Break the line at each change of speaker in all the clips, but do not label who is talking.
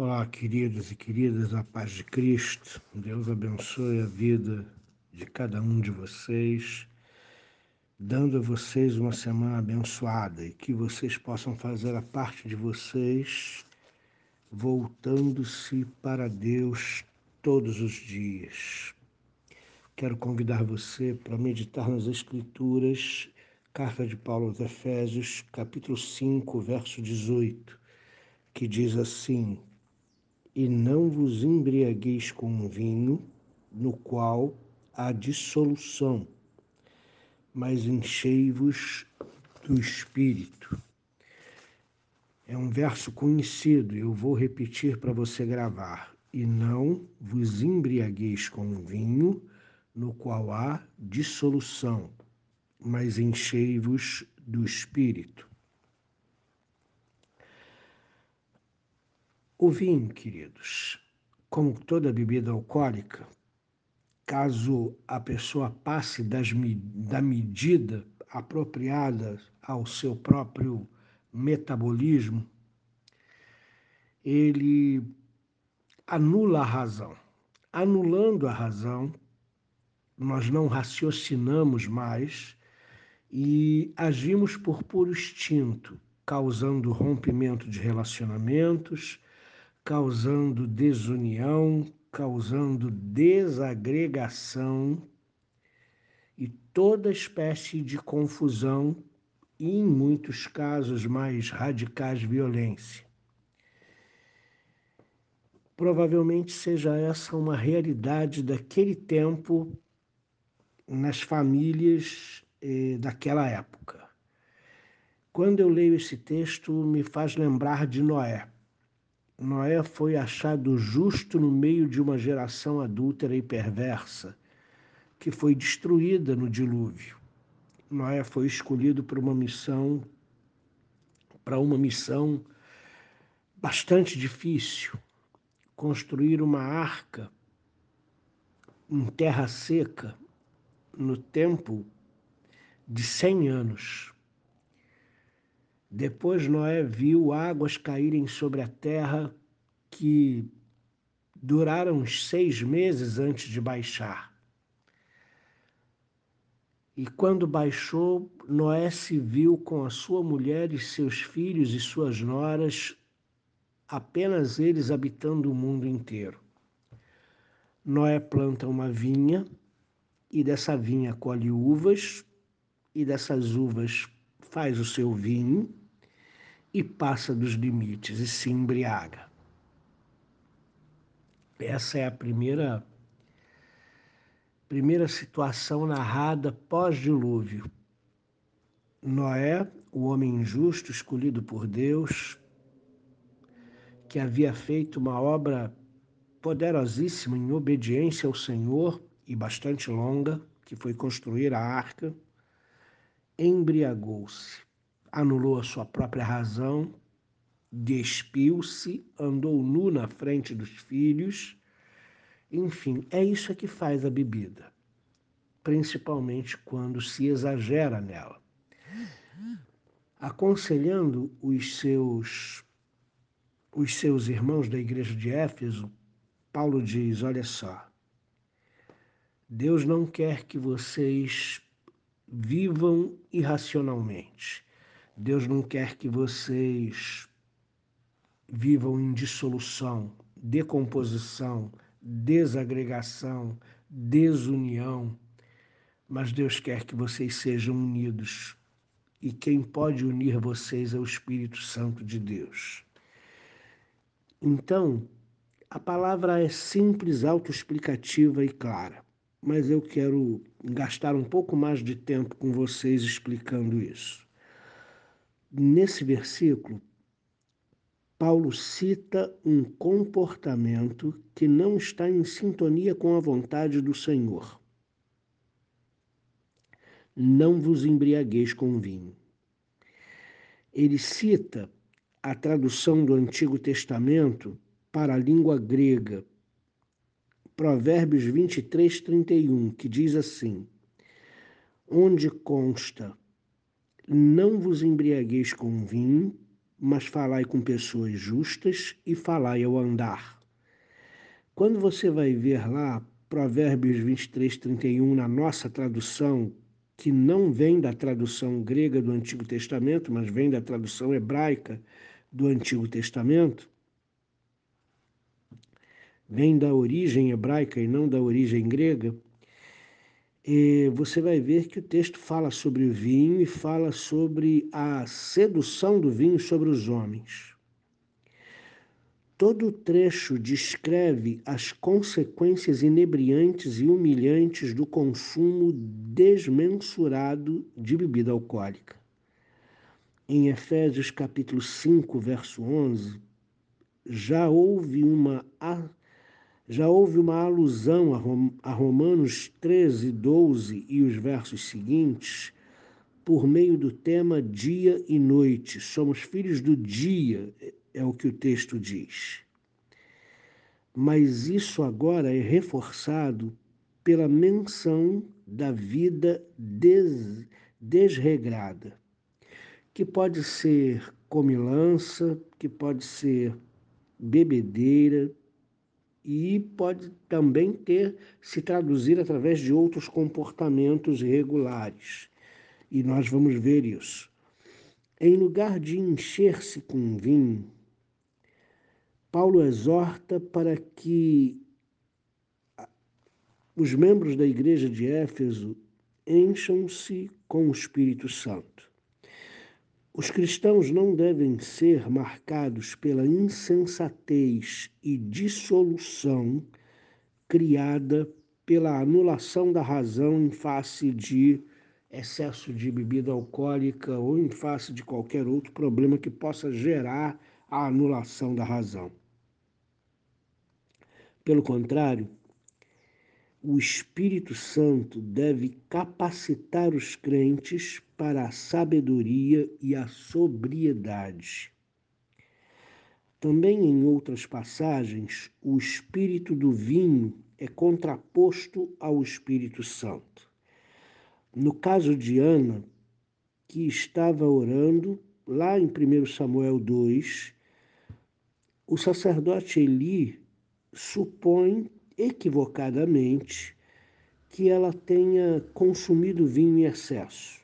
Olá, queridos e queridas, a paz de Cristo. Deus abençoe a vida de cada um de vocês, dando a vocês uma semana abençoada e que vocês possam fazer a parte de vocês, voltando-se para Deus todos os dias. Quero convidar você para meditar nas Escrituras, carta de Paulo aos Efésios, capítulo 5, verso 18, que diz assim: e não vos embriagueis com vinho, no qual há dissolução, mas enchei-vos do Espírito. É um verso conhecido, eu vou repetir para você gravar. E não vos embriagueis com vinho, no qual há dissolução, mas enchei-vos do Espírito. O vinho, queridos, como toda bebida alcoólica, caso a pessoa passe das, da medida apropriada ao seu próprio metabolismo, ele anula a razão. Anulando a razão, nós não raciocinamos mais e agimos por puro instinto, causando rompimento de relacionamentos, causando desunião, causando desagregação e toda espécie de confusão e, em muitos casos mais radicais, violência. Provavelmente seja essa uma realidade daquele tempo nas famílias eh, daquela época. Quando eu leio esse texto, me faz lembrar de Noé Noé foi achado justo no meio de uma geração adúltera e perversa, que foi destruída no dilúvio. Noé foi escolhido para uma missão para uma missão bastante difícil, construir uma arca em terra seca no tempo de 100 anos. Depois Noé viu águas caírem sobre a terra que duraram seis meses antes de baixar. E quando baixou, Noé se viu com a sua mulher e seus filhos e suas noras, apenas eles habitando o mundo inteiro. Noé planta uma vinha e dessa vinha colhe uvas, e dessas uvas faz o seu vinho e passa dos limites e se embriaga. Essa é a primeira primeira situação narrada pós-dilúvio. Noé, o homem justo escolhido por Deus, que havia feito uma obra poderosíssima em obediência ao Senhor e bastante longa, que foi construir a arca, embriagou-se, anulou a sua própria razão, despiu-se, andou nu na frente dos filhos. Enfim, é isso que faz a bebida, principalmente quando se exagera nela. Aconselhando os seus os seus irmãos da igreja de Éfeso, Paulo diz: olha só, Deus não quer que vocês vivam irracionalmente. Deus não quer que vocês vivam em dissolução, decomposição, desagregação, desunião, mas Deus quer que vocês sejam unidos. E quem pode unir vocês é o Espírito Santo de Deus. Então, a palavra é simples, autoexplicativa e clara mas eu quero gastar um pouco mais de tempo com vocês explicando isso. Nesse versículo, Paulo cita um comportamento que não está em sintonia com a vontade do Senhor. Não vos embriagueis com vinho. Ele cita a tradução do Antigo Testamento para a língua grega, Provérbios 23, 31, que diz assim: Onde consta, não vos embriagueis com vinho, mas falai com pessoas justas e falai ao andar. Quando você vai ver lá Provérbios 23, 31, na nossa tradução, que não vem da tradução grega do Antigo Testamento, mas vem da tradução hebraica do Antigo Testamento, vem da origem hebraica e não da origem grega, e você vai ver que o texto fala sobre o vinho e fala sobre a sedução do vinho sobre os homens. Todo o trecho descreve as consequências inebriantes e humilhantes do consumo desmensurado de bebida alcoólica. Em Efésios capítulo 5, verso 11, já houve uma já houve uma alusão a Romanos 13, 12 e os versos seguintes, por meio do tema dia e noite. Somos filhos do dia, é o que o texto diz. Mas isso agora é reforçado pela menção da vida des, desregrada, que pode ser comilança, que pode ser bebedeira e pode também ter se traduzir através de outros comportamentos irregulares. E nós vamos ver isso. Em lugar de encher-se com vinho, Paulo exorta para que os membros da igreja de Éfeso encham-se com o Espírito Santo. Os cristãos não devem ser marcados pela insensatez e dissolução criada pela anulação da razão em face de excesso de bebida alcoólica ou em face de qualquer outro problema que possa gerar a anulação da razão. Pelo contrário, o Espírito Santo deve capacitar os crentes para a sabedoria e a sobriedade. Também em outras passagens, o espírito do vinho é contraposto ao Espírito Santo. No caso de Ana, que estava orando, lá em 1 Samuel 2, o sacerdote Eli supõe equivocadamente que ela tenha consumido vinho em excesso.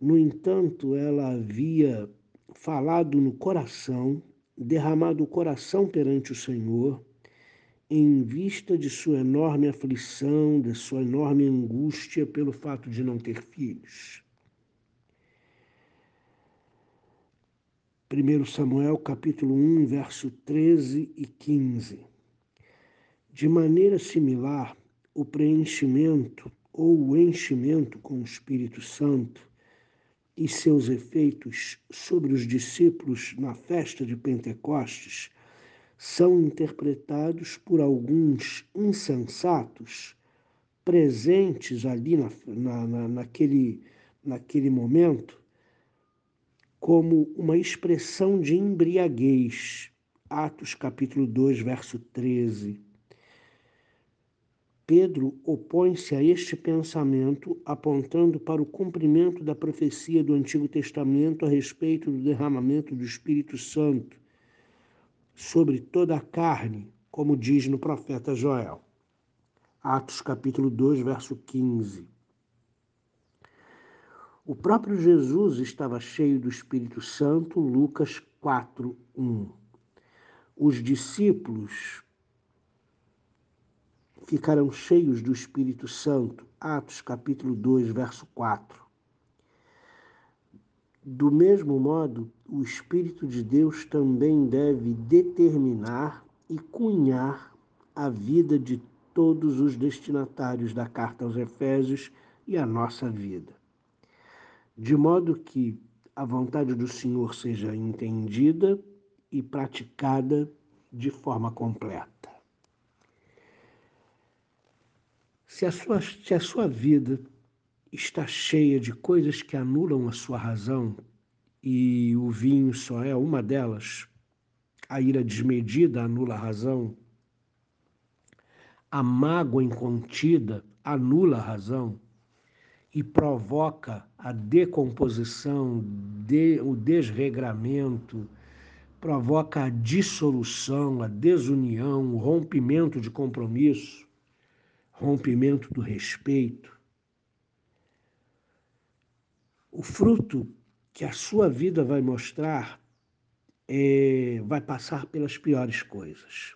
No entanto, ela havia falado no coração, derramado o coração perante o Senhor, em vista de sua enorme aflição, de sua enorme angústia pelo fato de não ter filhos. 1 Samuel capítulo 1, verso 13 e 15. De maneira similar, o preenchimento ou o enchimento com o Espírito Santo e seus efeitos sobre os discípulos na festa de Pentecostes são interpretados por alguns insensatos presentes ali na, na, na, naquele, naquele momento como uma expressão de embriaguez. Atos capítulo 2, verso 13. Pedro opõe-se a este pensamento, apontando para o cumprimento da profecia do Antigo Testamento a respeito do derramamento do Espírito Santo sobre toda a carne, como diz no profeta Joel. Atos capítulo 2, verso 15. O próprio Jesus estava cheio do Espírito Santo, Lucas 4, 1. Os discípulos ficaram cheios do Espírito Santo, Atos capítulo 2, verso 4. Do mesmo modo, o Espírito de Deus também deve determinar e cunhar a vida de todos os destinatários da carta aos Efésios e a nossa vida de modo que a vontade do Senhor seja entendida e praticada de forma completa. Se a sua, se a sua vida está cheia de coisas que anulam a sua razão, e o vinho só é uma delas, a ira desmedida anula a razão, a mágoa incontida anula a razão, e provoca a decomposição, de, o desregramento, provoca a dissolução, a desunião, o rompimento de compromisso, rompimento do respeito. O fruto que a sua vida vai mostrar é, vai passar pelas piores coisas.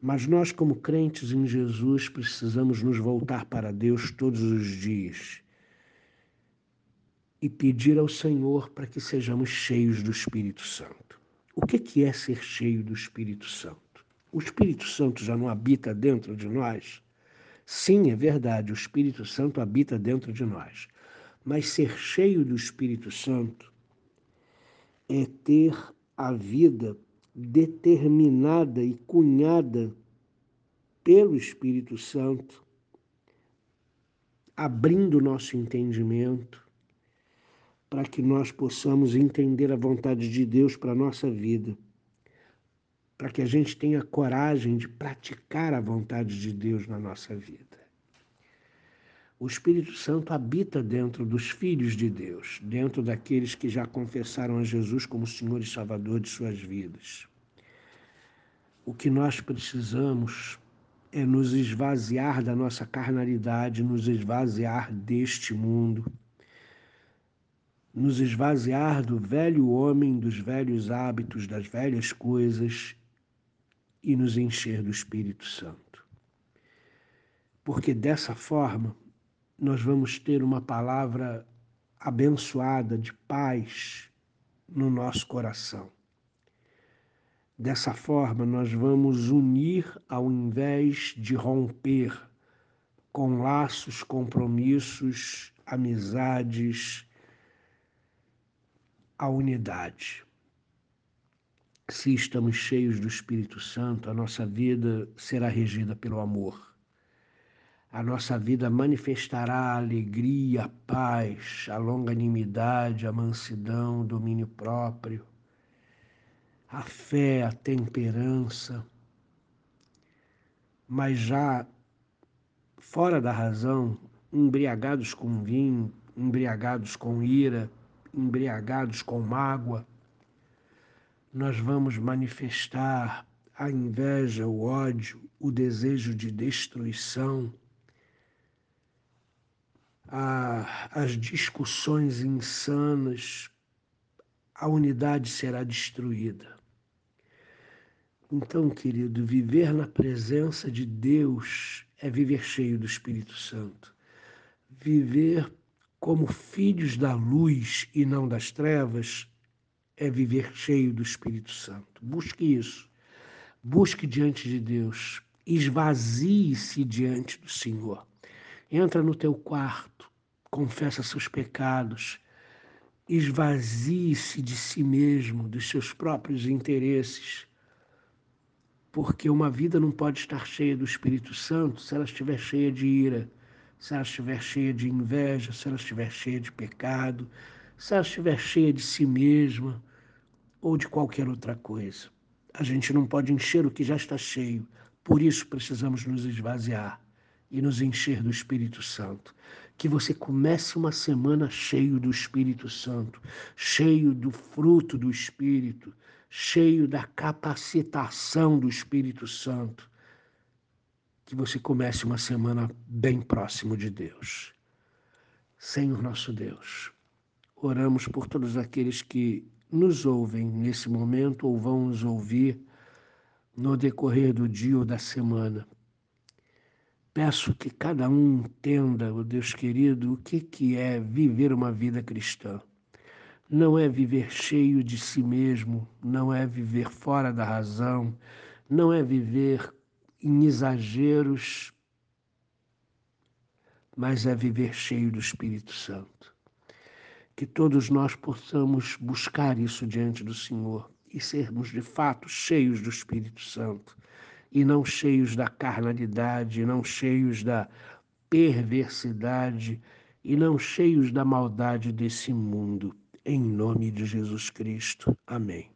Mas nós, como crentes em Jesus, precisamos nos voltar para Deus todos os dias e pedir ao Senhor para que sejamos cheios do Espírito Santo. O que é ser cheio do Espírito Santo? O Espírito Santo já não habita dentro de nós? Sim, é verdade, o Espírito Santo habita dentro de nós. Mas ser cheio do Espírito Santo é ter a vida determinada e cunhada pelo Espírito Santo, abrindo nosso entendimento para que nós possamos entender a vontade de Deus para a nossa vida, para que a gente tenha coragem de praticar a vontade de Deus na nossa vida. O Espírito Santo habita dentro dos filhos de Deus, dentro daqueles que já confessaram a Jesus como Senhor e Salvador de suas vidas. O que nós precisamos é nos esvaziar da nossa carnalidade, nos esvaziar deste mundo, nos esvaziar do velho homem, dos velhos hábitos, das velhas coisas e nos encher do Espírito Santo. Porque dessa forma nós vamos ter uma palavra abençoada de paz no nosso coração. Dessa forma, nós vamos unir ao invés de romper com laços, compromissos, amizades, a unidade. Se estamos cheios do Espírito Santo, a nossa vida será regida pelo amor. A nossa vida manifestará a alegria, a paz, a longanimidade, a mansidão, o domínio próprio a fé, a temperança, mas já fora da razão, embriagados com vinho, embriagados com ira, embriagados com mágoa, nós vamos manifestar a inveja, o ódio, o desejo de destruição, a, as discussões insanas, a unidade será destruída. Então, querido, viver na presença de Deus é viver cheio do Espírito Santo. Viver como filhos da luz e não das trevas é viver cheio do Espírito Santo. Busque isso. Busque diante de Deus. Esvazie-se diante do Senhor. Entra no teu quarto, confessa seus pecados, esvazie-se de si mesmo, dos seus próprios interesses porque uma vida não pode estar cheia do Espírito Santo se ela estiver cheia de ira, se ela estiver cheia de inveja, se ela estiver cheia de pecado, se ela estiver cheia de si mesma ou de qualquer outra coisa. A gente não pode encher o que já está cheio, por isso precisamos nos esvaziar e nos encher do Espírito Santo. Que você comece uma semana cheio do Espírito Santo, cheio do fruto do Espírito, cheio da capacitação do Espírito Santo, que você comece uma semana bem próximo de Deus. Senhor nosso Deus, oramos por todos aqueles que nos ouvem nesse momento ou vão nos ouvir no decorrer do dia ou da semana. Peço que cada um entenda, oh Deus querido, o que, que é viver uma vida cristã não é viver cheio de si mesmo, não é viver fora da razão, não é viver em exageros, mas é viver cheio do Espírito Santo. Que todos nós possamos buscar isso diante do Senhor e sermos de fato cheios do Espírito Santo e não cheios da carnalidade, não cheios da perversidade e não cheios da maldade desse mundo em nome de Jesus Cristo. Amém.